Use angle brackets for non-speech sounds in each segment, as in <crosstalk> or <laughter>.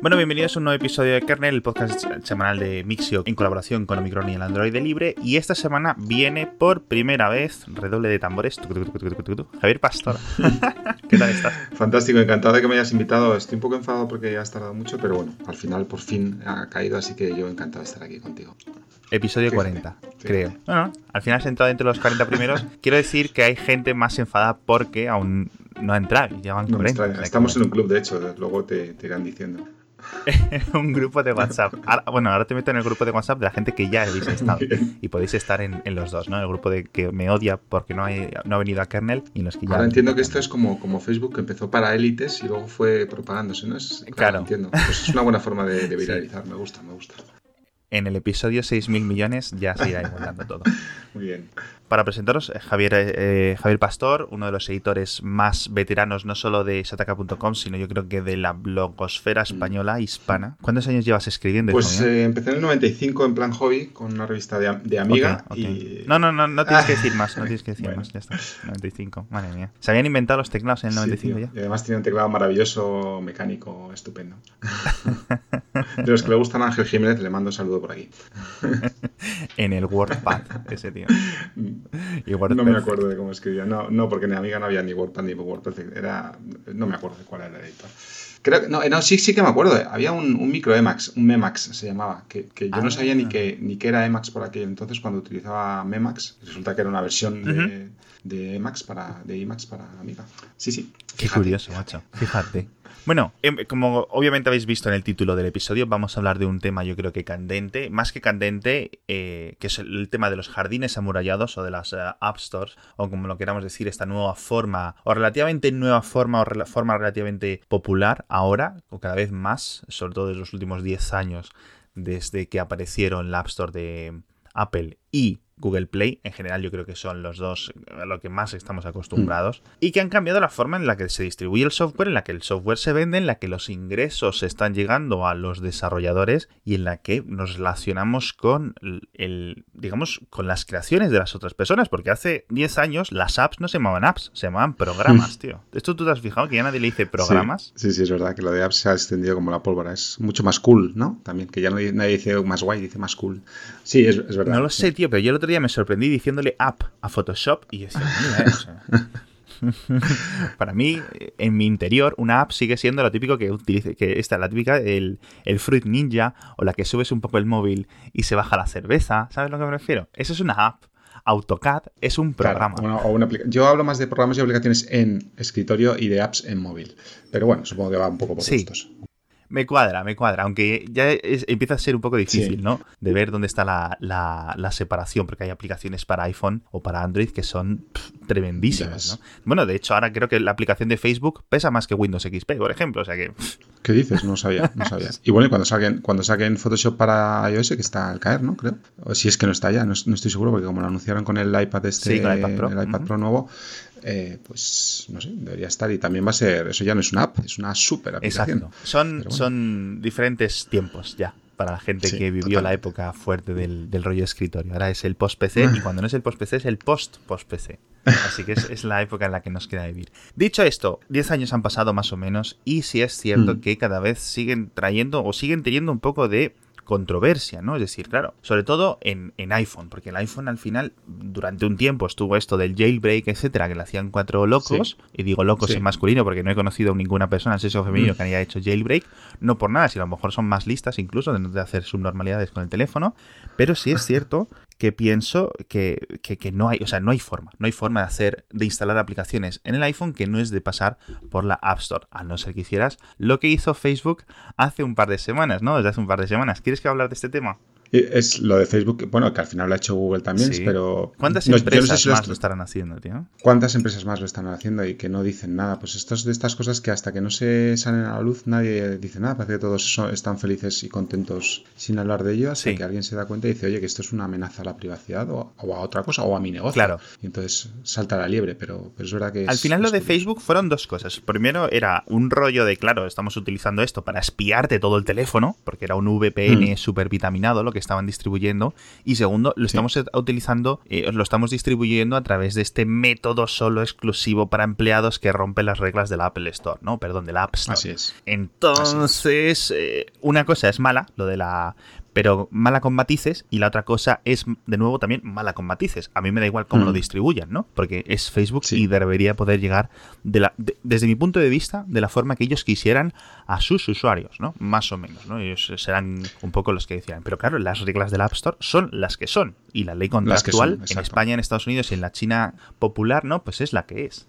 Bueno, bienvenidos a un nuevo episodio de Kernel, el podcast semanal de Mixio en colaboración con Omicron y el Android de Libre. Y esta semana viene por primera vez, redoble de tambores, Javier Pastor. ¿Qué tal estás? <laughs> Fantástico, encantado de que me hayas invitado. Estoy un poco enfadado porque ya has tardado mucho, pero bueno, al final por fin ha caído, así que yo encantado de estar aquí contigo. Episodio 40, creo. Bueno, al final has entrado entre los 40 primeros. <laughs> Quiero decir que hay gente más enfadada porque aún no ha entrado y llevan 40. Estamos en un club, de hecho, luego te, te irán diciendo. <laughs> un grupo de WhatsApp. bueno, ahora te meto en el grupo de WhatsApp de la gente que ya habéis <laughs> estado. Y podéis estar en, los dos, ¿no? El grupo de que me odia porque no, hay, no ha venido a kernel y los que ya. Ahora entiendo que esto es como, como Facebook que empezó para élites y luego fue propagándose, ¿no? Es, claro, entiendo. Pues es una buena forma de, <laughs> viralizar, me gusta, me gusta en el episodio 6.000 millones ya se irá igualando todo. Muy bien. Para presentaros, eh, Javier, eh, Javier Pastor, uno de los editores más veteranos no solo de sataka.com, sino yo creo que de la blogosfera española hispana. ¿Cuántos años llevas escribiendo? Pues eh, empecé en el 95 en plan hobby con una revista de, Amiga. Y... No, no, no, no tienes que decir más, no tienes que decir más, ya está. 95, madre mía. ¿Se habían inventado los teclados en el 95 ya? Y además tiene un teclado maravilloso, mecánico, estupendo. <laughs> de los que le gustan a Ángel Jiménez, le mando un saludo por aquí. <laughs> en el WordPad, ese tío. <laughs> no me acuerdo de cómo escribía. No, no, porque en mi amiga no había ni WordPad ni WordPerfect. Era, no me acuerdo de cuál era el editor. Creo que, no, no, sí, sí que me acuerdo. Había un, un micro Emacs, un Memax se llamaba, que, que yo no sabía ni ah. que, ni que era Emacs por aquel entonces cuando utilizaba Memax. Resulta que era una versión de, de Emacs para, de Emacs para Amiga. Sí, sí. Qué curioso, macho. Fíjate. Bueno, em, como obviamente habéis visto en el título del episodio, vamos a hablar de un tema yo creo que candente, más que candente, eh, que es el, tema de los jardines amurallados o de las eh, App Stores, o como lo queramos decir, esta nueva forma, o relativamente nueva forma, o forma relativamente popular ahora, o cada vez más, sobre todo en los últimos 10 años, desde que aparecieron la App Store de Apple y Google Play, en general yo creo que son los dos a lo que más estamos acostumbrados, mm. y que han cambiado la forma en la que se distribuye el software, en la que el software se vende, en la que los ingresos están llegando a los desarrolladores y en la que nos relacionamos con el, digamos, con las creaciones de las otras personas, porque hace 10 años las apps no se llamaban apps, se llamaban programas, <laughs> tío. ¿Esto tú te has fijado que ya nadie le dice programas? Sí, sí, es verdad que lo de apps se ha extendido como la pólvora, es mucho más cool, ¿no? También, que ya nadie, dice más guay, dice más cool. Sí, es, verdad. No lo sé, tío, pero yo el otro día me sorprendí diciéndole app a Photoshop y decía, mira, <laughs> Para mí, en mi interior, una app sigue siendo lo típico que utilice, que esta, la típica, el, el Fruit Ninja, o la que subes un poco el móvil y se baja la cerveza. ¿Sabes lo que me refiero? Eso es una app. AutoCAD es un programa. Yo hablo más de programas y aplicaciones en escritorio y de apps en móvil. Pero bueno, supongo que va un poco por sí. Me cuadra, me cuadra, aunque ya empieza a ser un poco difícil, ¿no? De ver dónde está la, la, separación, porque hay aplicaciones para iPhone o para Android que son tremendísimas, ¿no? Bueno, de hecho, ahora creo que la aplicación de Facebook pesa más que Windows XP, por ejemplo, o sea que... ¿Qué dices? No sabía, no sabía. <laughs> Y bueno, y cuando saquen, cuando saquen Photoshop para iOS, que está al caer, ¿no? Creo. O si es que no está ya, no, estoy seguro, porque como lo anunciaron con el iPad este, el iPad Pro, el iPad Pro nuevo, eh, pues no sé, debería estar. Y también va a ser, eso ya no es una app, es una super aplicación. Exacto. Son, son diferentes tiempos ya para la gente que vivió la época fuerte del, rollo escritorio. Ahora es el post-PC y cuando no es el post-PC es el post-post-PC. Así que es, la época en la que nos queda vivir. Dicho esto, 10 años han pasado más o menos y sí es cierto mm. que cada vez siguen trayendo o siguen teniendo un poco de controversia, ¿no? Es decir, claro, sobre todo en, iPhone, porque el iPhone al final, durante un tiempo estuvo esto del jailbreak, etcétera, que le hacían cuatro locos, y digo locos en masculino porque no he conocido a ninguna persona sexo femenino mm. que haya hecho jailbreak, no por nada, si a lo mejor son más listas incluso de no de hacer subnormalidades con el teléfono, pero sí es cierto que pienso que, no hay, o sea, no hay forma, no hay forma de hacer, de instalar aplicaciones en el iPhone que no es de pasar por la App Store, a no ser que hicieras lo que hizo Facebook hace un par de semanas, ¿no? Desde hace un par de semanas. ¿Quieres que hablar de este tema? Es lo de Facebook, bueno, que al final lo ha hecho Google también, pero... ¿Cuántas empresas más lo estarán haciendo, tío? ¿Cuántas empresas más lo están haciendo y que no dicen nada? Pues esto es de estas cosas que hasta que no se salen a la luz nadie dice nada. Parece que todos están felices y contentos sin hablar de ello, hasta que alguien se da cuenta y dice, oye, que esto es una amenaza a la privacidad o, a otra cosa o a mi negocio. Claro. Y entonces salta la liebre, pero, es verdad que... al final lo de Facebook fueron dos cosas. Primero era un rollo de, claro, estamos utilizando esto para espiarte todo el teléfono, porque era un VPN mm. súper vitaminado lo que que estaban distribuyendo. Y segundo, lo estamos utilizando, eh, lo estamos distribuyendo a través de este método solo exclusivo para empleados que rompe las reglas del Apple Store, ¿no? Perdón, del App Store. Así es. Entonces, eh, una cosa es mala, lo de la pero mala con matices y la otra cosa es de nuevo también mala con matices. A mí me da igual cómo lo mm. distribuyan, ¿no? Porque es Facebook y debería poder llegar de la, desde mi punto de vista de la forma que ellos quisieran a sus usuarios, ¿no? Más o menos, ¿no? Ellos serán un poco los que decían. Pero claro, las reglas del App Store son las que son y la ley contractual en España, en Estados Unidos y en la China popular, ¿no? Pues es la que es.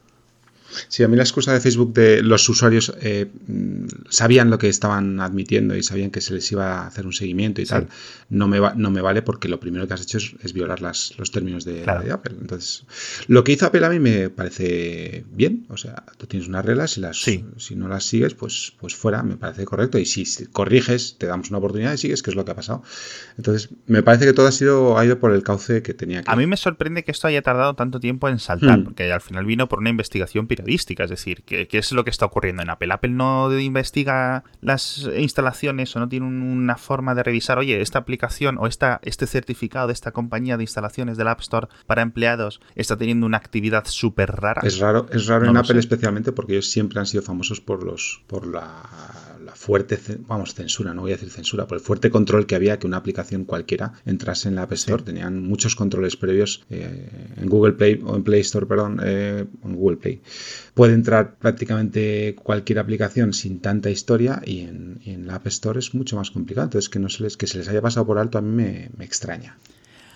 Sí, a mí la excusa de Facebook de los usuarios eh, mm, sabían lo que estaban admitiendo y sabían que se les iba a hacer un seguimiento y tal, no me, va, no me vale porque lo primero que has hecho es, violar las, los términos de, Apple. Entonces, lo que hizo Apple a mí me parece bien. O sea, tú tienes unas reglas y las, si no las sigues, pues, pues fuera, me parece correcto. Y si corriges, te damos una oportunidad y sigues, que es lo que ha pasado. Entonces, me parece que todo ha, sido, ha ido por el cauce que tenía que A mí me sorprende que esto haya tardado tanto tiempo en saltar, hmm. porque al final vino por una investigación es decir, ¿qué, es lo que está ocurriendo en Apple? Apple no investiga las instalaciones o no tiene una forma de revisar, oye, esta aplicación o esta, este certificado de esta compañía de instalaciones del App Store para empleados está teniendo una actividad súper rara. Es raro, es raro en Apple especialmente porque ellos siempre han sido famosos por los por la fuerte, vamos, censura, no voy a decir censura, por el fuerte control que había que una aplicación cualquiera entrase en la App Store. Tenían muchos controles previos eh, en Google Play o en Play Store, perdón, eh, en Google Play. Puede entrar prácticamente cualquier aplicación sin tanta historia y en, la App Store es mucho más complicado. Entonces, que, no se les, que se les haya pasado por alto a mí me extraña.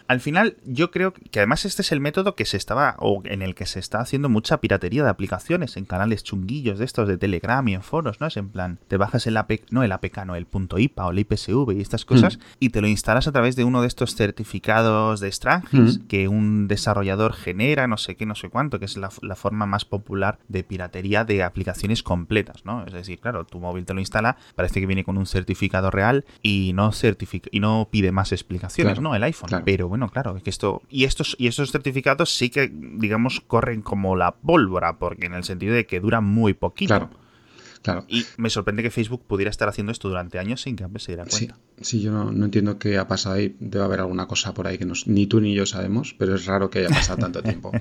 Al final, yo creo que además este es el método que se estaba, o en el que se está haciendo mucha piratería de aplicaciones en canales chunguillos de estos de Telegram y en foros, ¿no? Es en plan, te bajas el APK, no el APK, no, el punto IPA o el IPSV y estas cosas, mm. y te lo instalas a través de uno de estos certificados de Strangis mm. que un desarrollador genera, no sé qué, no sé cuánto, que es la, forma más popular de piratería de aplicaciones completas, ¿no? Es decir, claro, tu móvil te lo instala, parece que viene con un certificado real y no certifica y no pide más explicaciones, ¿no? El iPhone, pero bueno, claro, que esto. Y estos, y estos certificados sí que, digamos, corren como la pólvora, porque en el sentido de que duran muy poquito. Claro. Claro. Y me sorprende que Facebook pudiera estar haciendo esto durante años sin que Apple se diera cuenta. Sí, yo no, entiendo qué ha pasado ahí. Debe haber alguna cosa por ahí que ni tú ni yo sabemos, pero es raro que haya pasado tanto <laughs> tiempo.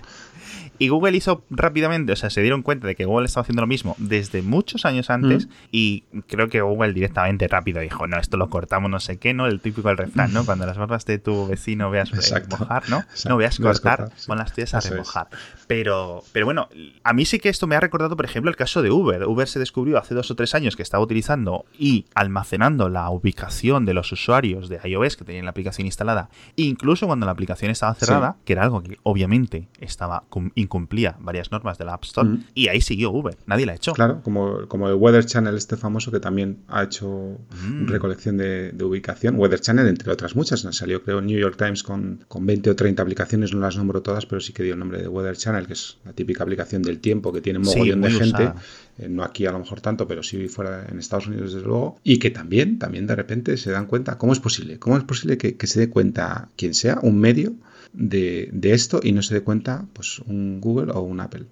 y Google hizo rápidamente, o sea, se dieron cuenta de que Google estaba haciendo lo mismo desde muchos años antes mm. y creo que Google directamente rápido dijo, no, esto lo cortamos no sé qué, ¿no? El típico el refrán, ¿no? Cuando las barbas de tu vecino veas <laughs> remojar, ¿no? No veas cortar, pon las tuyas a remojar. Pero, pero bueno, a mí sí que esto me ha recordado, por ejemplo, el caso de Uber. Uber se descubrió hace dos o tres años que estaba utilizando y almacenando la ubicación de los usuarios de iOS que tenían la aplicación instalada, incluso cuando la aplicación estaba cerrada, que era algo que obviamente estaba incumplía varias normas de la App Store, mm. y ahí siguió Uber, nadie la ha hecho. Claro, como, como el Weather Channel este famoso que también ha hecho mm. recolección de, ubicación, Weather Channel entre otras muchas, salió creo New York Times con, con 20 o 30 aplicaciones, no las nombro todas, pero sí que dio el nombre de Weather Channel, que es la típica aplicación del tiempo que tiene un mogollón de gente. No aquí a lo mejor tanto, pero sí fuera en Estados Unidos desde luego, y que también, también de repente se dan cuenta, ¿cómo es posible? ¿Cómo es posible que, se dé cuenta quien sea, un medio, de, esto y no se dé cuenta pues un Google o un Apple?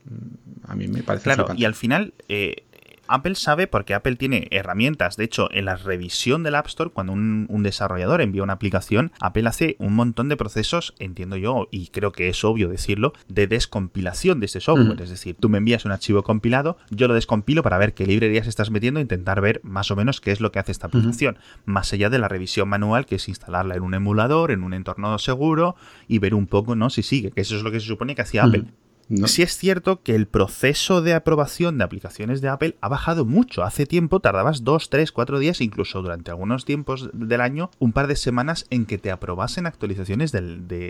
A mí me parece Claro, y al final... Eh, Apple sabe porque Apple tiene herramientas. De hecho, en la revisión del App Store, cuando un, desarrollador envía una aplicación, Apple hace un montón de procesos, entiendo yo, y creo que es obvio decirlo, de descompilación de ese software. Es decir, tú me envías un archivo compilado, yo lo descompilo para ver qué librerías estás metiendo e intentar ver más o menos qué es lo que hace esta aplicación. Más allá de la revisión manual, que es instalarla en un emulador, en un entorno seguro y ver un poco, ¿no? Si sigue, que eso es lo que se supone que hacía Apple. Sí es cierto que el proceso de aprobación de aplicaciones de Apple ha bajado mucho. Hace tiempo tardabas dos, tres, cuatro días, incluso durante algunos tiempos del año, un par de semanas en que te aprobasen actualizaciones de,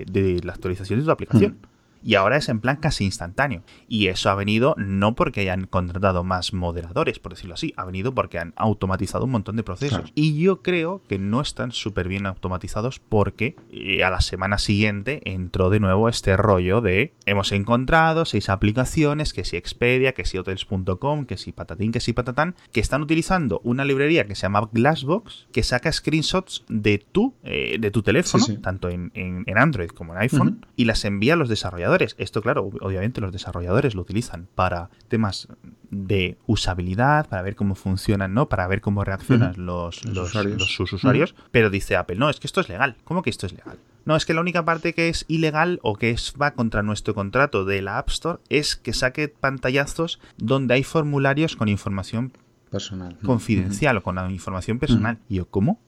de, las actualizaciones de tu aplicación. Mm y ahora es en plan casi instantáneo. Y eso ha venido no porque hayan contratado más moderadores, por decirlo así, ha venido porque han automatizado un montón de procesos. Y yo creo que no están súper bien automatizados porque eh, a la semana siguiente entró de nuevo este rollo de hemos encontrado seis aplicaciones, que si Expedia, que si hotels.com, que si patatín, que si patatán, que están utilizando una librería que se llama Glassbox, que saca screenshots de tu, eh, de tu teléfono, tanto en, Android como en iPhone, y las envía a los desarrolladores desarrolladores. Esto, claro, obviamente los desarrolladores lo utilizan para temas de usabilidad, para ver cómo funcionan, ¿no? Para ver cómo reaccionan los, usuarios. sus usuarios. Pero dice Apple, no, es que esto es legal. ¿Cómo que esto es legal? No, es que la única parte que es ilegal o que es, va contra nuestro contrato de la App Store es que saque pantallazos donde hay formularios con información personal. Confidencial o con la información personal. Y yo, ¿cómo?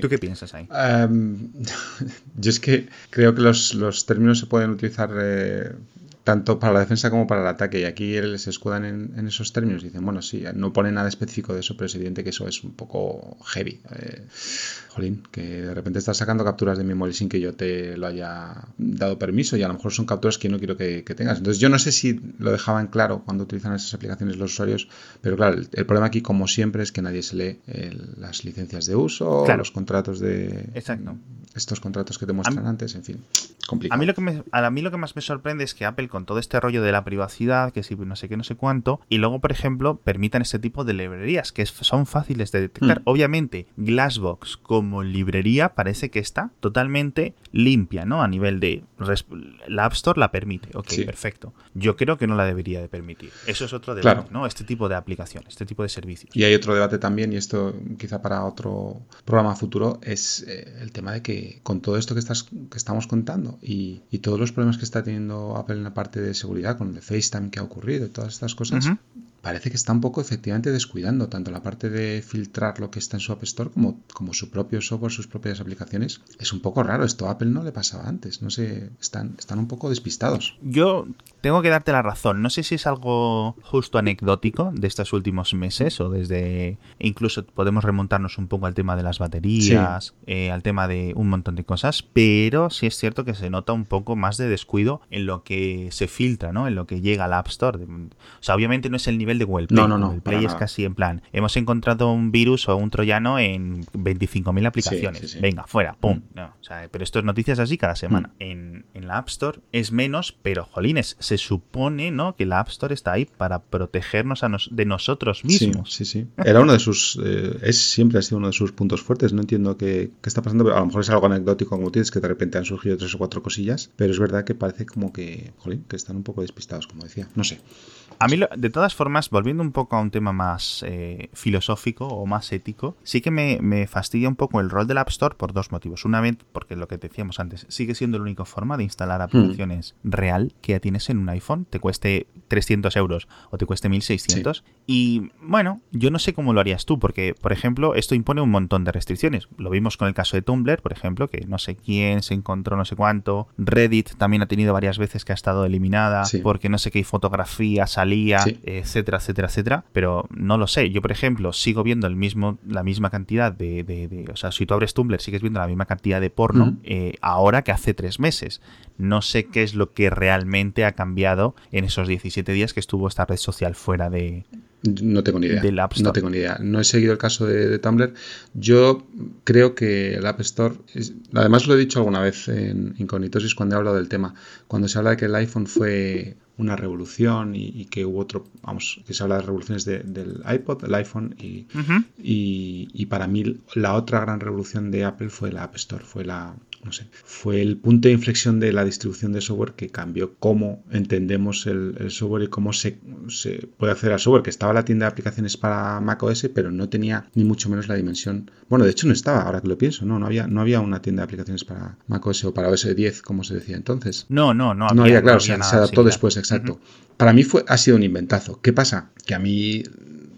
¿Tú qué piensas ahí? Em, <laughs> yo es que creo que los, términos se pueden utilizar eh, tanto para la defensa como para el ataque. Y aquí se escudan en, esos términos y dicen, bueno, sí, no pone nada específico de eso, pero es evidente que eso es un poco heavy. Eh, jolín, que de repente estás sacando capturas de memory sin que yo te lo haya dado permiso y a lo mejor son capturas que yo no quiero que, tengas. Entonces yo no sé si lo dejaban claro cuando utilizan esas aplicaciones los usuarios, pero claro, el, problema aquí como siempre es que nadie se lee las licencias de uso, los contratos de... Exacto. Estos contratos que te muestran antes, en fin, complicado. A mí, lo que a mí lo que más me sorprende es que Apple con todo este rollo de la privacidad, que si no sé qué, no sé cuánto, y luego, por ejemplo, permitan este tipo de librerías que son fáciles de detectar. Hmm. Obviamente, Glassbox como librería parece que está totalmente limpia, ¿no? A nivel de... La App Store la permite, ok, perfecto. Yo creo que no la debería de permitir. Eso es otro debate, ¿no? Este tipo de aplicación, este tipo de servicios. Y hay otro debate también, y esto quizá para otro programa futuro, es eh, el tema de que con todo esto que, estás, que estamos contando y, todos los problemas que está teniendo Apple en la parte de seguridad, con el FaceTime que ha ocurrido y todas estas cosas, parece que está un poco efectivamente descuidando tanto la parte de filtrar lo que está en su App Store como, como su propio software, sus propias aplicaciones. Es un poco raro, esto a Apple no le pasaba antes, no sé, están, están un poco despistados. Yo tengo que darte la razón, no sé si es algo justo anecdótico de estos últimos meses o desde, incluso podemos remontarnos un poco al tema de las baterías, eh, al tema de un montón de cosas, pero sí es cierto que se nota un poco más de descuido en lo que se filtra, ¿no? En lo que llega al App Store. O sea, obviamente no es el nivel de Google Play. No, no, no. El Play es casi en plan, hemos encontrado un virus o un troyano en 25.000 aplicaciones. Venga, fuera, pum. Mm. No, o sea, pero esto es noticias así cada semana. Mm. En, en, la App Store es menos, pero jolines, se supone, ¿no? Que la App Store está ahí para protegernos a de nosotros mismos. Sí, sí, Era uno de sus, eh, es siempre ha sido uno de sus puntos fuertes. No entiendo qué, qué está pasando, pero a lo mejor es algo anecdótico como tienes, que de repente han surgido tres o cuatro cosillas, pero es verdad que parece como que, jolín, que están un poco despistados, como decía. No sé. A mí, de todas formas, volviendo un poco a un tema más eh, filosófico o más ético, sí que me, fastidia un poco el rol del App Store por dos motivos. Una vez, porque lo que decíamos antes, sigue siendo la única forma de instalar hmm. aplicaciones real que ya tienes en un iPhone, te cueste 300 euros o te cueste 1600. Y bueno, yo no sé cómo lo harías tú, porque, por ejemplo, esto impone un montón de restricciones. Lo vimos con el caso de Tumblr, por ejemplo, que no sé quién se encontró no sé cuánto. Reddit también ha tenido varias veces que ha estado eliminada porque no sé qué fotografía salía, etcétera, etcétera, etcétera. Pero no lo sé. Yo, por ejemplo, sigo viendo el mismo, la misma cantidad de, O sea, si tú abres Tumblr, sigues viendo la misma cantidad de porno eh, ahora que hace tres meses. No sé qué es lo que realmente ha cambiado en esos 17 días que estuvo esta red social fuera de, no tengo ni idea. No tengo ni idea. No he seguido el caso de, Tumblr. Yo creo que el App Store, además lo he dicho alguna vez en Incognitosis cuando he hablado del tema, cuando se habla de que el iPhone fue una revolución y, que hubo otro, vamos, que se habla de revoluciones del iPod, el iPhone y, y, para mí la otra gran revolución de Apple fue el App Store, fue la, no sé, fue el punto de inflexión de la distribución de software que cambió cómo entendemos el, software y cómo se, se, puede hacer al software, que estaba la tienda de aplicaciones para macOS, pero no tenía ni mucho menos la dimensión. Bueno, de hecho no estaba, ahora que lo pienso, no, no había, no había una tienda de aplicaciones para macOS o para OS 10, como se decía entonces. No, no, no había. No había, claro, se adaptó después, exacto. Para mí fue, ha sido un inventazo. ¿Qué pasa? Que a mí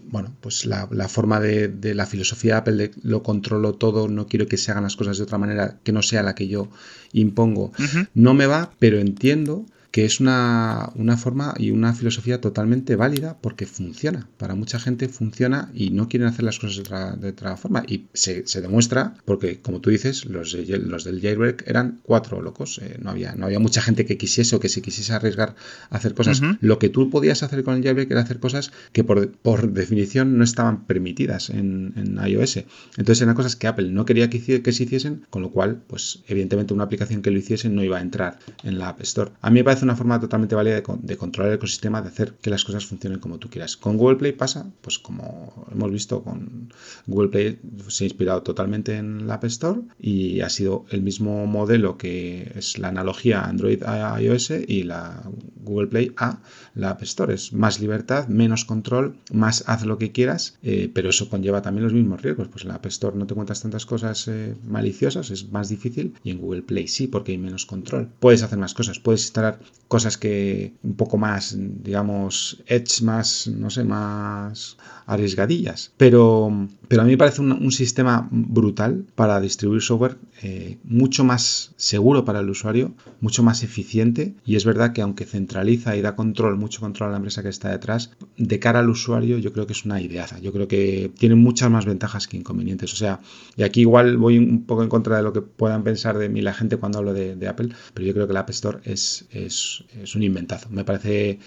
bueno, pues la, forma de, de, la filosofía de Apple lo controlo todo, no quiero que se hagan las cosas de otra manera que no sea la que yo impongo. No me va, pero entiendo que es una, forma y una filosofía totalmente válida porque funciona. Para mucha gente funciona y no quieren hacer las cosas de otra, forma. Y se, demuestra porque, como tú dices, los, los del jailbreak eran cuatro locos. Eh, no, había, no había mucha gente que quisiese o que se quisiese arriesgar a hacer cosas. Lo que tú podías hacer con el jailbreak era hacer cosas que por, por definición no estaban permitidas en, en, iOS. Entonces eran cosas que Apple no quería que, que se hiciesen, con lo cual, pues evidentemente una aplicación que lo hiciese no iba a entrar en la App Store. A mí me parece parece una forma totalmente válida de, controlar el ecosistema, de hacer que las cosas funcionen como tú quieras. Con Google Play pasa, pues como hemos visto, con Google Play se ha inspirado totalmente en la App Store y ha sido el mismo modelo que es la analogía Android a iOS y la Google Play a la App Store. Es más libertad, menos control, más haz lo que quieras, eh, pero eso conlleva también los mismos riesgos. Pues en la App Store no te cuentas tantas cosas eh, maliciosas, es más difícil, y en Google Play sí, porque hay menos control. Puedes hacer más cosas, puedes instalar cosas que un poco más, digamos, edge, más, no sé, más arriesgadillas. Pero, pero a mí me parece un, sistema brutal para distribuir software eh, mucho más seguro para el usuario, mucho más eficiente. Y es verdad que aunque centraliza y da control, mucho control a la empresa que está detrás, de cara al usuario yo creo que es una ideaza. Yo creo que tiene muchas más ventajas que inconvenientes. O sea, y aquí igual voy un poco en contra de lo que puedan pensar de mí la gente cuando hablo de, de Apple, pero yo creo que la App Store es, es, es un inventazo. Me parece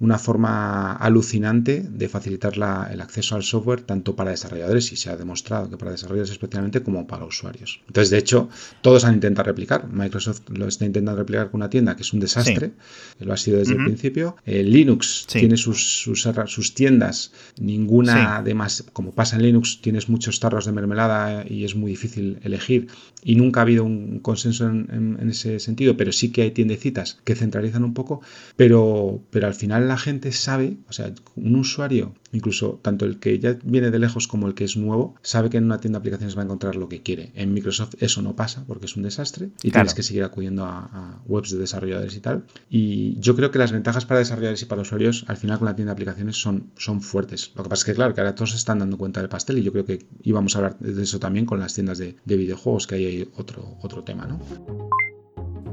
una forma alucinante de facilitar el acceso al software tanto para desarrolladores y se ha demostrado que para desarrolladores especialmente como para usuarios. Entonces, de hecho, todos han intentado replicar. Microsoft lo está intentando replicar con una tienda que es un desastre, lo ha sido desde el principio. Linux tiene sus, sus, tiendas, ninguna además, como pasa en Linux, tienes muchos tarros de mermelada y es muy difícil elegir. Y nunca ha habido un consenso en, en ese sentido, pero sí que hay tiendecitas que centralizan un poco, pero, pero al final la gente sabe, o sea, un usuario, incluso tanto el que ya viene de lejos como el que es nuevo, sabe que en una tienda de aplicaciones va a encontrar lo que quiere. En Microsoft eso no pasa porque es un desastre y tienes que seguir acudiendo a, webs de desarrolladores y tal. Y yo creo que las ventajas para desarrolladores y para usuarios al final con la tienda de aplicaciones son, son fuertes. Lo que pasa es que, claro, que ahora todos se están dando cuenta del pastel y yo creo que íbamos a hablar de eso también con las tiendas de, de videojuegos, que hay otro, otro tema, ¿no?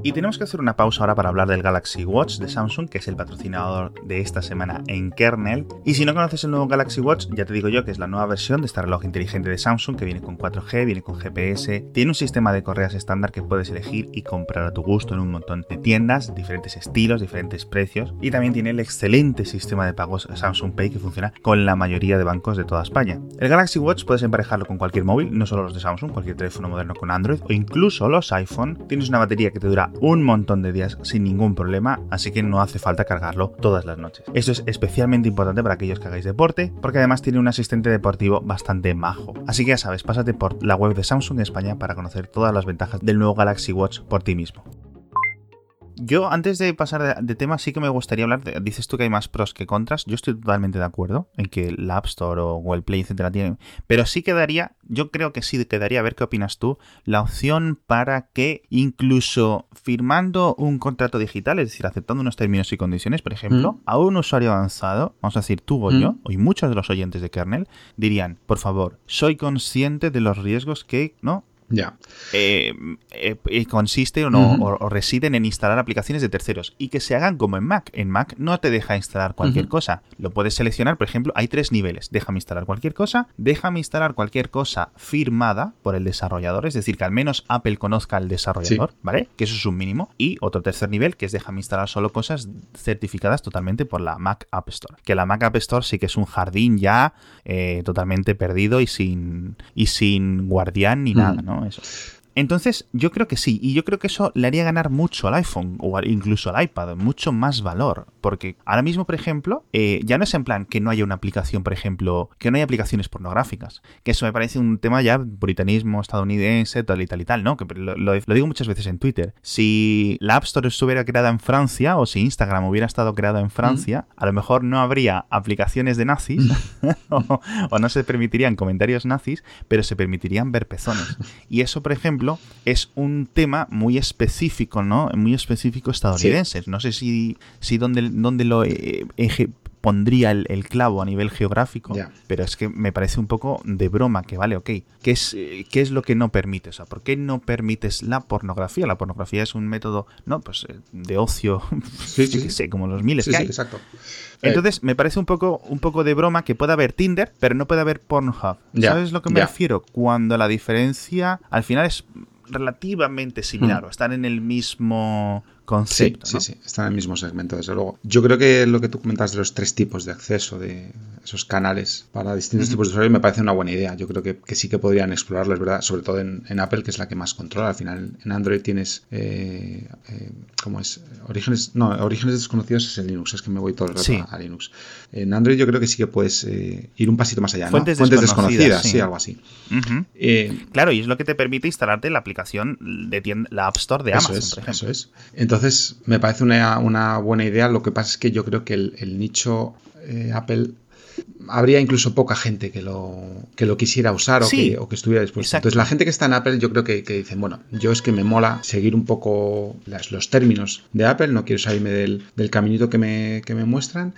Y tenemos que hacer una pausa ahora para hablar del Galaxy Watch de Samsung, que es el patrocinador de esta semana en kernel. Y si no conoces el nuevo Galaxy Watch, ya te digo yo que es la nueva versión de este reloj inteligente de Samsung que viene con 4G, viene con GPS, tiene un sistema de correas estándar que puedes elegir y comprar a tu gusto en un montón de tiendas, diferentes estilos, diferentes precios. Y también tiene el excelente sistema de pagos Samsung Pay que funciona con la mayoría de bancos de toda España. El Galaxy Watch puedes emparejarlo con cualquier móvil, no solo los de Samsung, cualquier teléfono moderno con Android o incluso los iPhone. Tienes una batería que te dura un montón de días sin ningún problema, así que no hace falta cargarlo todas las noches. Esto es especialmente importante para aquellos que hagáis deporte, porque además tiene un asistente deportivo bastante majo. Así que ya sabes, pásate por la web de Samsung España para conocer todas las ventajas del nuevo Galaxy Watch por ti mismo. Yo, antes de pasar de, tema, sí que me gustaría hablar. dices tú que hay más pros que contras. Yo estoy totalmente de acuerdo en que la App Store o Google Play, etcétera, tienen. Pero sí quedaría, yo creo que sí quedaría, a ver qué opinas tú, la opción para que incluso firmando un contrato digital, es decir, aceptando unos términos y condiciones, por ejemplo, mm. a un usuario avanzado, vamos a decir tú o yo, mm. y muchos de los oyentes de kernel, dirían, por favor, soy consciente de los riesgos que, ¿no? Ya. Eh, eh, consiste o, no, o, residen en instalar aplicaciones de terceros y que se hagan como en Mac. En Mac no te deja instalar cualquier cosa. Lo puedes seleccionar, por ejemplo, hay tres niveles. Déjame instalar cualquier cosa, déjame instalar cualquier cosa firmada por el desarrollador, es decir, que al menos Apple conozca al desarrollador, ¿vale? Que eso es un mínimo. Y otro tercer nivel, que es déjame instalar solo cosas certificadas totalmente por la Mac App Store. Que la Mac App Store sí que es un jardín ya eh, totalmente perdido y sin, y sin guardián ni nada, ¿no? Eso. Entonces, yo creo que sí, y yo creo que eso le haría ganar mucho al iPhone o incluso al iPad, mucho más valor. Porque ahora mismo, por ejemplo, eh, ya no es en plan que no haya una aplicación, por ejemplo, que no haya aplicaciones pornográficas. Que eso me parece un tema ya puritanismo estadounidense, tal y tal y tal, ¿no? Que lo, digo muchas veces en Twitter. Si la App Store estuviera creada en Francia o si Instagram hubiera estado creado en Francia, a lo mejor no habría aplicaciones de nazis <laughs> o, o no se permitirían comentarios nazis, pero se permitirían ver pezones. <laughs> Y eso, por ejemplo, es un tema muy específico, ¿no? Muy específico estadounidense. No sé si, si dónde, dónde lo eh, pondría el, clavo a nivel geográfico, pero es que me parece un poco de broma que, vale, ok, ¿qué es, qué es lo que no permites? O sea, ¿por qué no permites la pornografía? La pornografía es un método, ¿no? Pues eh, de ocio, <laughs> sí, que sé, como los miles que hay. exacto. Entonces, me parece un poco, un poco de broma que pueda haber Tinder, pero no puede haber Pornhub. ¿Sabes lo que me refiero? Cuando la diferencia al final es relativamente similar hmm. o están en el mismo concepto. Sí, sí, sí, está en el mismo segmento, desde luego. Yo creo que lo que tú comentas de los tres tipos de acceso, de esos canales para distintos tipos de usuarios, me parece una buena idea. Yo creo que, sí que podrían explorarlo, es verdad, sobre todo en, Apple, que es la que más controla. Al final, en Android tienes, eh, eh, ¿cómo es? Orígenes, no, orígenes desconocidos es en Linux, es que me voy todo el rato a, Linux. En Android yo creo que sí que puedes eh, ir un pasito más allá, Fuentes, desconocidas, sí. algo así. claro, y es lo que te permite instalarte la aplicación de la App Store de Amazon, por ejemplo. Eso es. Entonces, me parece una, buena idea. Lo que pasa es que yo creo que el, nicho Apple habría incluso poca gente que lo, que lo quisiera usar o, que, o que estuviera dispuesto. Entonces, la gente que está en Apple, yo creo que, que, dicen, bueno, yo es que me mola seguir un poco los términos de Apple, no quiero salirme del, del caminito que me, que me muestran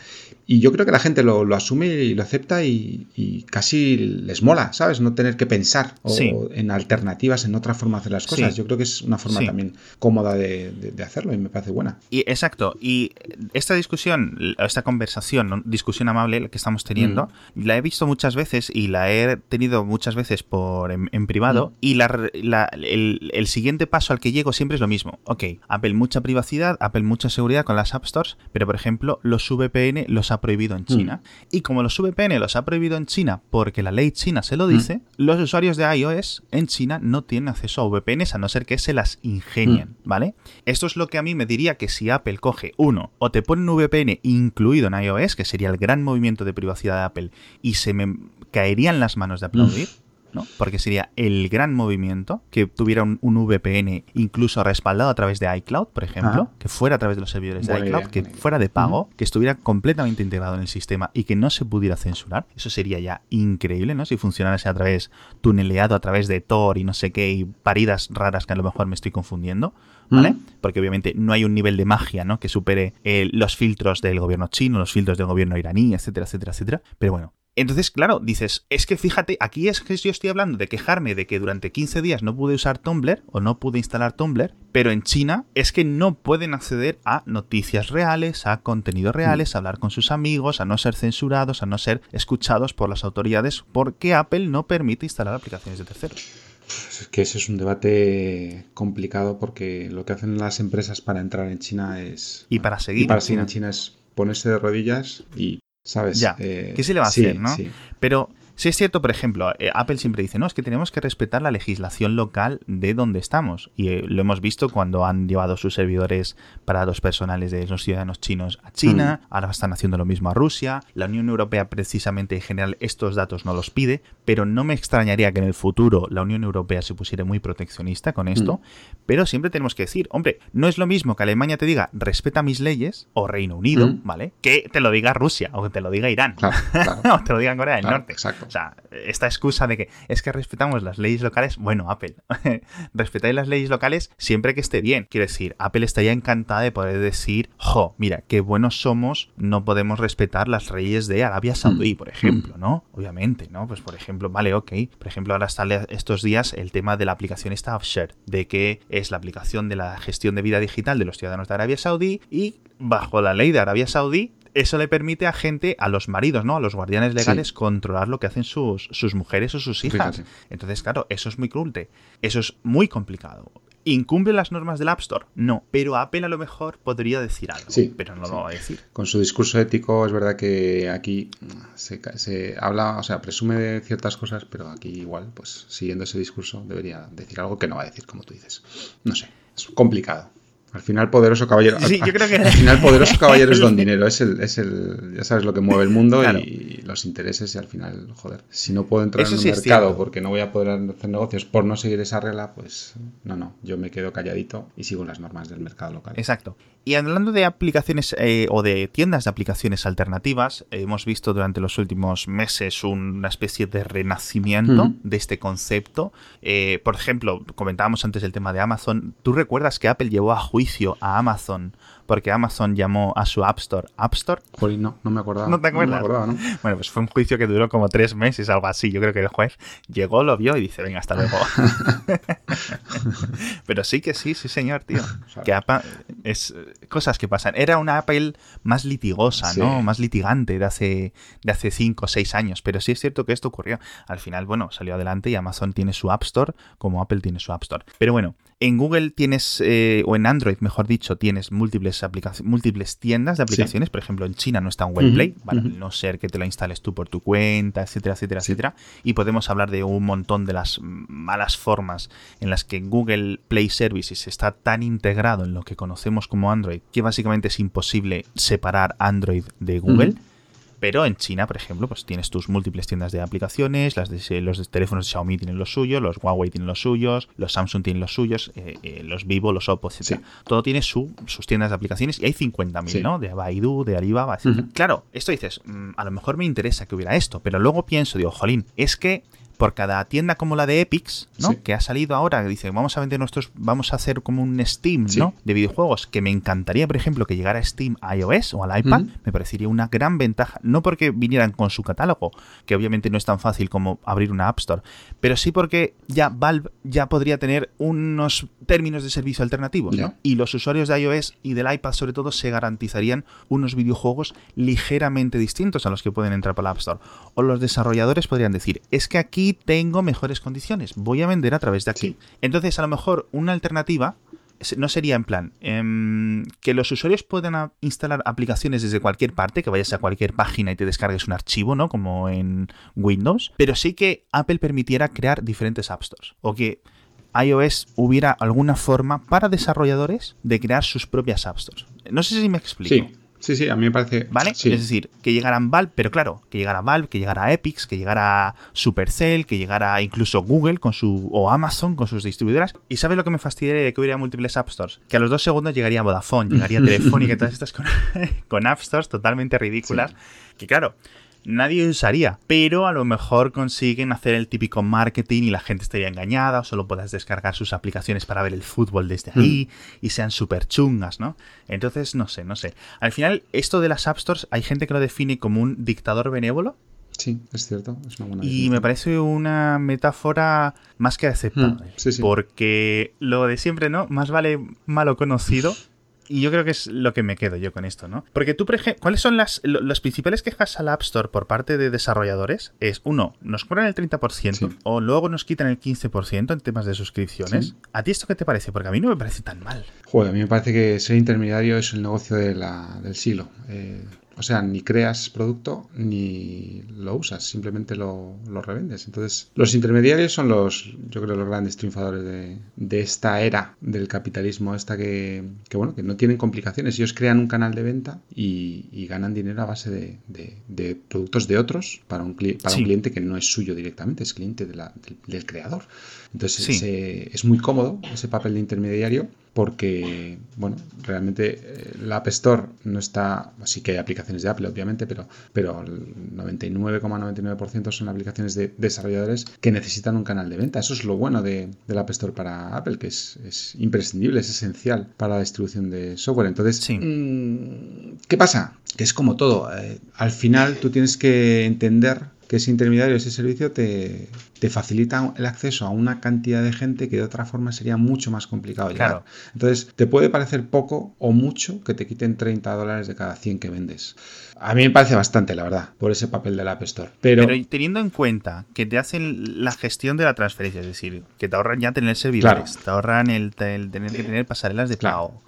y yo creo que la gente lo, asume y lo acepta y, casi les mola, ¿sabes? No tener que pensar en alternativas, en otra forma de hacer las cosas. Yo creo que es una forma también cómoda de, hacerlo y me parece buena. Y exacto. Y esta discusión, esta conversación, discusión amable que estamos teniendo, mm. la he visto muchas veces y la he tenido muchas veces por en, privado. Mm. Y la, el, el, siguiente paso al que llego siempre es lo mismo. Ok, Apple mucha privacidad, Apple mucha seguridad con las App Stores, pero por ejemplo, los VPN los ha prohibido en China. Mm. Y como los VPN los ha prohibido en China porque la ley china se lo mm. dice, los usuarios de iOS en China no tienen acceso a VPNs a no ser que se las ingenien, mm. ¿vale? Esto es lo que a mí me diría que si Apple coge uno o te pone un VPN incluido en iOS, que sería el gran movimiento de privacidad de Apple, y se me caerían las manos de aplaudir. ¿No? Porque sería el gran movimiento que tuviera un, VPN incluso respaldado a través de iCloud, por ejemplo, que fuera a través de los servidores de iCloud, que fuera de pago, que estuviera completamente integrado en el sistema y que no se pudiera censurar. Eso sería ya increíble, ¿no? Si funcionase a través tuneleado a través de Tor y no sé qué y paridas raras que a lo mejor me estoy confundiendo. ¿Vale? Porque obviamente no hay un nivel de magia, ¿no? Que supere eh, los filtros del gobierno chino, los filtros del gobierno iraní, etcétera, etcétera, etcétera. Pero bueno, entonces, claro, dices, es que fíjate, aquí es que yo estoy hablando de quejarme de que durante 15 días no pude usar Tumblr o no pude instalar Tumblr, pero en China es que no pueden acceder a noticias reales, a contenidos reales, a hablar con sus amigos, a no ser censurados, a no ser escuchados por las autoridades, porque Apple no permite instalar aplicaciones de terceros. Es que ese es un debate complicado porque lo que hacen las empresas para entrar en China es... Y para seguir, para seguir en China es ponerse de rodillas y ¿sabes? Ya, eh, ¿qué se le va a hacer, no? Pero Sí es cierto, por ejemplo, eh, Apple siempre dice, no, es que tenemos que respetar la legislación local de donde estamos. Y eh, lo hemos visto cuando han llevado sus servidores para datos personales de los ciudadanos chinos a China, mm. ahora están haciendo lo mismo a Rusia. La Unión Europea precisamente en general estos datos no los pide, pero no me extrañaría que en el futuro la Unión Europea se pusiera muy proteccionista con esto. Mm. Pero siempre tenemos que decir, hombre, no es lo mismo que Alemania te diga, respeta mis leyes, o Reino Unido, mm. ¿vale? Que te lo diga Rusia, o que te lo diga Irán, <laughs> o te lo diga Corea del Norte. Exacto. O sea, esta excusa de que es que respetamos las leyes locales, bueno, Apple, <laughs> respetáis las leyes locales siempre que esté bien. Quiero decir, Apple estaría encantada de poder decir, jo, mira, qué buenos somos, no podemos respetar las leyes de Arabia Saudí, por ejemplo, ¿no? Obviamente, ¿no? Pues por ejemplo, vale, ok. Por ejemplo, ahora sale estos días el tema de la aplicación Staffshare, de que es la aplicación de la gestión de vida digital de los ciudadanos de Arabia Saudí y bajo la ley de Arabia Saudí eso le permite a gente, a los maridos, ¿no? A los guardianes legales, controlar lo que hacen sus, sus mujeres o sus hijas. Entonces, claro, eso es muy cruel. Eso es muy complicado. ¿Incumple las normas del App Store? No, pero Apple a lo mejor podría decir algo, sí, pero no lo va a decir. Con su discurso ético es verdad que aquí se, se, habla, o sea, presume de ciertas cosas, pero aquí igual, pues siguiendo ese discurso debería decir algo que no va a decir, como tú dices. No sé, es complicado. Al final, poderoso caballero. Sí, yo creo que... Al final, poderoso caballero es don dinero. Es el, es el, ya sabes lo que mueve el mundo y los intereses. Y al final, joder, si no puedo entrar en un mercado porque no voy a poder hacer negocios por no seguir esa regla, pues no, no. Yo me quedo calladito y sigo las normas del mercado local. Exacto. Y hablando de aplicaciones eh, o de tiendas de aplicaciones alternativas, hemos visto durante los últimos meses una especie de renacimiento de este concepto. Eh, por ejemplo, comentábamos antes el tema de Amazon. ¿Tú recuerdas que Apple llevó a juicio a Amazon porque Amazon llamó a su App Store App Store. no, no me acordaba. ¿No te acuerdas? Bueno, pues fue un juicio que duró como tres meses, algo así. Yo creo que el juez llegó, lo vio y dice, venga, hasta luego. <laughs> Pero sí que sí, sí señor, tío. <laughs> que es cosas que pasan. Era una Apple más litigosa, ¿no? Más litigante de hace, de hace cinco o seis años. Pero sí es cierto que esto ocurrió. Al final, bueno, salió adelante y Amazon tiene su App Store como Apple tiene su App Store. Pero bueno, En Google tienes, eh, o en Android, mejor dicho, tienes múltiples, múltiples tiendas de aplicaciones. Por ejemplo, en China no está un WebPlay, no ser que te lo instales tú por tu cuenta, etcétera, etcétera, etcétera. Y podemos hablar de un montón de las malas formas en las que Google Play Services está tan integrado en lo que conocemos como Android que básicamente es imposible separar Android de Google. Pero en China, por ejemplo, pues tienes tus múltiples tiendas de aplicaciones, las de, los teléfonos de Xiaomi tienen los suyos, los Huawei tienen los suyos, los Samsung tienen los suyos, eh, eh, los Vivo, los Oppo, etc. Todo tiene sus tiendas de aplicaciones y hay 50.000, ¿no? De Baidu, de Alibaba, etc. Claro, esto dices, mm, a lo mejor me interesa que hubiera esto, pero luego pienso, digo, jolín, es que por cada tienda como la de Epics, ¿no? Que ha salido ahora, que dice, vamos a vender nuestros, vamos a hacer como un Steam, ¿no? De videojuegos, que me encantaría, por ejemplo, que llegara Steam a iOS o al iPad, me parecería una gran ventaja, no porque vinieran con su catálogo, que obviamente no es tan fácil como abrir una App Store, pero sí porque ya Valve ya podría tener unos términos de servicio alternativos, ¿no? Y los usuarios de iOS y del iPad, sobre todo, se garantizarían unos videojuegos ligeramente distintos a los que pueden entrar por la App Store. O los desarrolladores podrían decir, es que aquí tengo mejores condiciones, voy a vender a través de aquí. Entonces, a lo mejor una alternativa no sería en plan em, que los usuarios puedan instalar aplicaciones desde cualquier parte, que vayas a cualquier página y te descargues un archivo, ¿no? Como en Windows, pero sí que Apple permitiera crear diferentes App Stores o que iOS hubiera alguna forma para desarrolladores de crear sus propias App Stores. No sé si me explico. Sí, sí, a mí me parece. ¿Vale? Es decir, que llegaran Valve, pero claro, que llegara Valve, que llegara Epic, que llegara Supercell, que llegara incluso Google con su. o Amazon con sus distribuidoras. ¿Y sabes lo que me fastidiaría de que hubiera múltiples App Stores? Que a los dos segundos llegaría Vodafone, llegaría <laughs> Telefónica y todas estas con, <laughs> con App Stores totalmente ridículas. Que claro, nadie usaría, pero a lo mejor consiguen hacer el típico marketing y la gente estaría engañada o solo puedas descargar sus aplicaciones para ver el fútbol desde ahí mm. y sean súper chungas, ¿no? Entonces, no sé, no sé. Al final, esto de las App Stores, hay gente que lo define como un dictador benévolo. Sí, es cierto. Es una buena y me parece una metáfora más que aceptable. Mm, sí, sí. Porque lo de siempre, ¿no? Más vale malo conocido y yo creo que es lo que me quedo yo con esto, ¿no? Porque tú, por ejemplo, ¿cuáles son las, principales quejas al App Store por parte de desarrolladores? Es, uno, nos cobran el 30% o luego nos quitan el 15% en temas de suscripciones. ¿A ti esto qué te parece? Porque a mí no me parece tan mal. Joder, a mí me parece que ser intermediario es el negocio de la, del siglo. Eh, o sea, ni creas producto ni lo usas, simplemente lo, revendes. Entonces, los intermediarios son los, yo creo, los grandes triunfadores de, esta era del capitalismo, esta que, bueno, que no tienen complicaciones. Ellos crean un canal de venta y, ganan dinero a base de, productos de otros para un, para un cliente que no es suyo directamente, es cliente del, creador. Entonces, es muy cómodo ese papel de intermediario porque, bueno, realmente eh, la App Store no está, sí que hay aplicaciones de Apple, obviamente, pero, pero el 99,99% son aplicaciones de desarrolladores que necesitan un canal de venta. Eso es lo bueno de, la App Store para Apple, que es, imprescindible, es esencial para la distribución de software. Entonces, mm, ¿qué pasa? Que es como todo. Eh, al final tú tienes que entender que ese intermediario, ese servicio te, te, facilita el acceso a una cantidad de gente que de otra forma sería mucho más complicado llegar. Entonces, te puede parecer poco o mucho que te quiten 30 dólares de cada 100 que vendes. A mí me parece bastante, la verdad, por ese papel del App Store. Pero, teniendo en cuenta que te hacen la gestión de la transferencia, es decir, que te ahorran ya tener servidores, te ahorran el, tener que tener pasarelas de pago,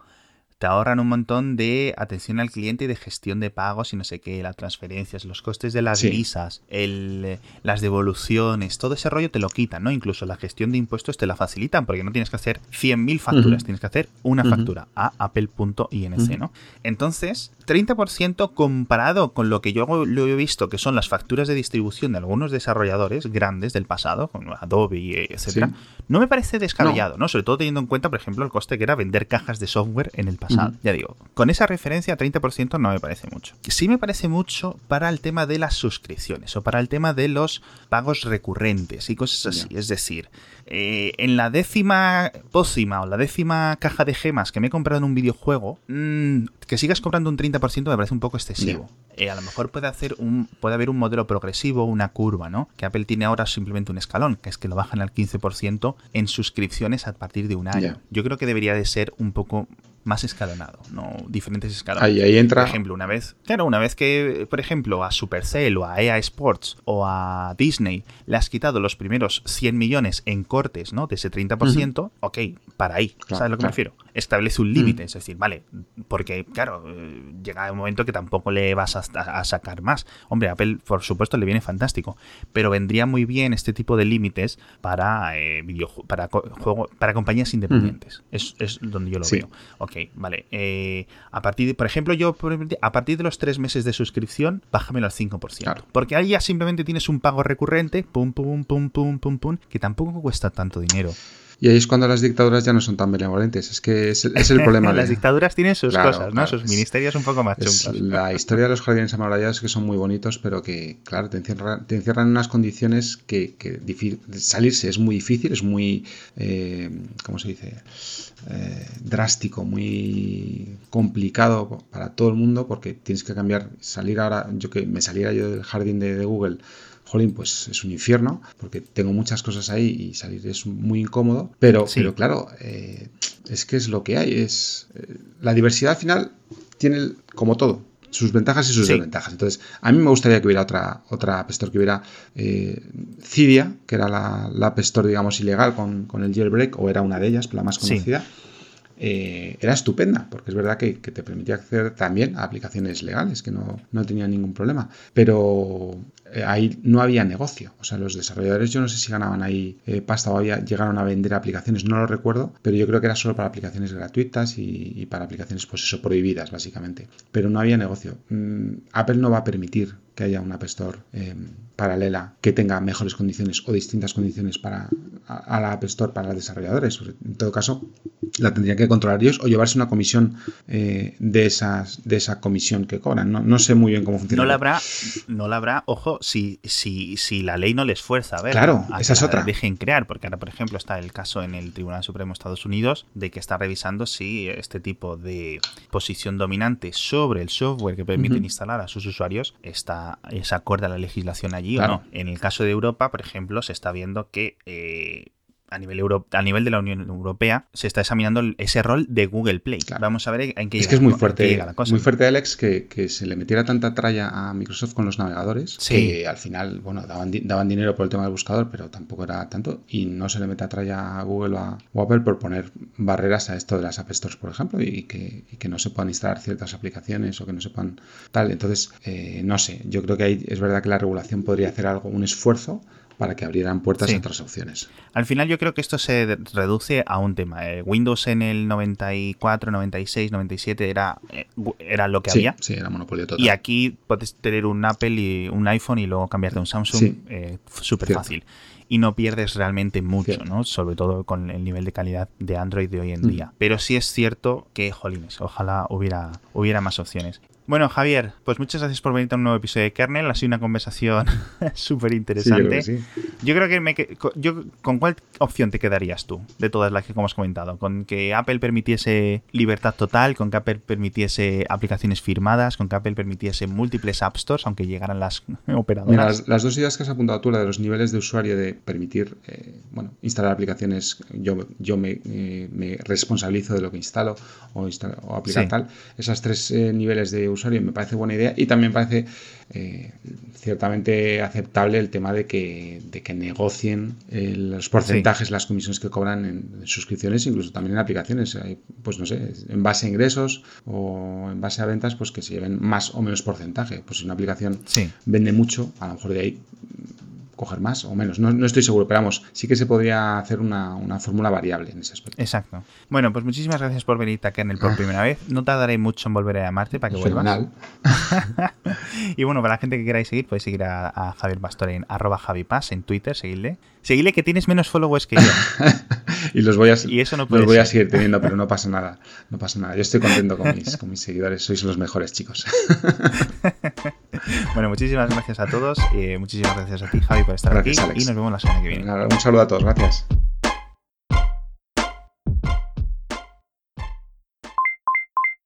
te ahorran un montón de atención al cliente y de gestión de pagos y no sé qué, las transferencias, los costes de las visas, el, las devoluciones, todo ese rollo te lo quitan, ¿no? Incluso la gestión de impuestos te la facilitan porque no tienes que hacer 100.000 facturas, tienes que hacer una factura a apple.inc, ¿no? Entonces, 30% comparado con lo que yo lo he visto que son las facturas de distribución de algunos desarrolladores grandes del pasado, como Adobe, etcétera, no me parece descabellado, no. Sobre todo teniendo en cuenta, por ejemplo, el coste que era vender cajas de software en el pasado. Ya digo, con esa referencia 30% no me parece mucho. Sí me parece mucho para el tema de las suscripciones o para el tema de los pagos recurrentes y cosas así. Es decir, eh, en la décima pócima o la décima caja de gemas que me he comprado en un videojuego, mm, que sigas comprando un 30% me parece un poco excesivo. Eh, a lo mejor puede, hacer un, puede haber un modelo progresivo, una curva, ¿no? Que Apple tiene ahora simplemente un escalón, que es que lo bajan al 15% en suscripciones a partir de un año. Yo creo que debería de ser un poco más escalonado, no diferentes escalones. Ahí, ahí entra. Por ejemplo, una vez, claro, una vez que, por ejemplo, a Supercell o a EA Sports o a Disney le has quitado los primeros 100 millones en cortes, ¿no? De ese 30%, ok, para ahí, ¿sabes a lo que me refiero? Establece un límite, es decir, vale, porque, claro, eh, llega un momento que tampoco le vas a, sacar más. Hombre, Apple, por supuesto, le viene fantástico, pero vendría muy bien este tipo de límites para eh, para, juego, para compañías independientes. es, es, donde yo lo veo. Ok, vale. Eh, a partir de, por ejemplo, yo a partir de los tres meses de suscripción, bájamelo al 5%. Porque ahí ya simplemente tienes un pago recurrente, pum, pum, pum, pum, pum, pum, que tampoco cuesta tanto dinero. Y ahí es cuando las dictaduras ya no son tan benevolentes. Es que es, el problema. <laughs> las dictaduras tienen sus cosas, ¿no? sus ministerios un poco más chungos. La <laughs> historia de los jardines amurallados es que son muy bonitos, pero que, claro, te encierran, te encierran en unas condiciones que, salirse es muy difícil, es muy, eh, ¿cómo se dice? Eh, drástico, muy complicado para todo el mundo porque tienes que cambiar, salir ahora, yo que me saliera yo del jardín de Google jolín, pues es un infierno, porque tengo muchas cosas ahí y salir es muy incómodo, pero, pero claro, eh, es que es lo que hay, es eh, la diversidad al final tiene, como todo, sus ventajas y sus desventajas. Entonces, a mí me gustaría que hubiera otra, otra App Store, que hubiera eh, Cydia, que era la, la, App Store, digamos, ilegal con, con, el jailbreak, o era una de ellas, la más conocida. Eh, era estupenda, porque es verdad que, te permitía acceder también a aplicaciones legales, que no, no tenía ningún problema. Pero eh, ahí no había negocio. O sea, los desarrolladores yo no sé si ganaban ahí eh, pasta o había, llegaron a vender aplicaciones, no lo recuerdo, pero yo creo que era solo para aplicaciones gratuitas y, para aplicaciones, pues eso, prohibidas, básicamente. Pero no había negocio. Mm, Apple no va a permitir que haya una App Store paralela que tenga mejores condiciones o distintas condiciones para a, la App Store para los desarrolladores. En todo caso, la tendrían que controlar ellos o llevarse una comisión eh, de esas de esa comisión que cobran. No, sé muy bien cómo funciona. No la habrá, no la habrá, ojo, si, si, si la ley no les fuerza a ver. Claro, esa es otra. Dejen crear, porque ahora, por ejemplo, está el caso en el Tribunal Supremo de Estados Unidos de que está revisando si este tipo de posición dominante sobre el software que permiten instalar a sus usuarios está es acorde a la legislación allí o no. En el caso de Europa, por ejemplo, se está viendo que eh, a nivel, Euro, a nivel de la Unión Europea se está examinando ese rol de Google Play. Vamos a ver en qué Es que es muy fuerte, la cosa. muy fuerte Alex que, que, se le metiera tanta tralla a Microsoft con los navegadores que al final, bueno, daban, daban, dinero por el tema del buscador, pero tampoco era tanto y no se le mete a tralla a Google o a, Apple por poner barreras a esto de las App Stores, por ejemplo, y que, y que no se puedan instalar ciertas aplicaciones o que no se puedan tal. Entonces, eh, no sé, yo creo que ahí es verdad que la regulación podría hacer algo, un esfuerzo para que abrieran puertas a otras opciones. Al final yo creo que esto se reduce a un tema. Eh, Windows en el 94, 96, 97 era, eh, era lo que había. Sí, era monopolio total. Y aquí puedes tener un Apple y un iPhone y luego cambiarte a un Samsung eh, súper fácil. Y no pierdes realmente mucho, ¿no? Sobre todo con el nivel de calidad de Android de hoy en mm. día. Pero sí es cierto que, jolines, ojalá hubiera, hubiera más opciones. Bueno, Javier, pues muchas gracias por venir a un nuevo episodio de Kernel. Ha sido una conversación <laughs> súper interesante. yo, creo que me, yo, ¿con cuál opción te quedarías tú de todas las que hemos comentado? ¿Con que Apple permitiese libertad total? ¿Con que Apple permitiese aplicaciones firmadas? ¿Con que Apple permitiese múltiples App Stores, aunque llegaran las <laughs> operadoras? las, dos ideas que has apuntado tú, la de los niveles de usuario de permitir eh, bueno, instalar aplicaciones, yo, yo me, eh, me, responsabilizo de lo que instalo o, o aplicar tal. Esas tres eh, niveles de usuario usuario me parece buena idea y también parece eh, ciertamente aceptable el tema de que, de que negocien eh, los porcentajes, las comisiones que cobran en, suscripciones, incluso también en aplicaciones. pues no sé, en base a ingresos o en base a ventas, pues que se lleven más o menos porcentaje. Pues si una aplicación vende mucho, a lo mejor de ahí coger más o menos. No, estoy seguro, pero vamos, sí que se podría hacer una, fórmula variable en ese aspecto. Exacto. Bueno, pues muchísimas gracias por venir a Kernel por ah. primera vez. No tardaré mucho en volver a llamarte para que vuelvas. <laughs> y bueno, para la gente que queráis seguir, podéis seguir a, Javier Pastor en arroba javipaz en Twitter, seguidle. Seguidle que tienes menos followers que yo. <laughs> y los voy a, y eso no los voy a seguir teniendo, pero no <laughs> pasa nada. No pasa nada. Yo estoy contento con mis, con mis seguidores. Sois los mejores, chicos. bueno, muchísimas gracias a todos. muchísimas gracias a ti, Javi, por estar aquí. Y nos vemos la semana que viene. un saludo a todos. Gracias.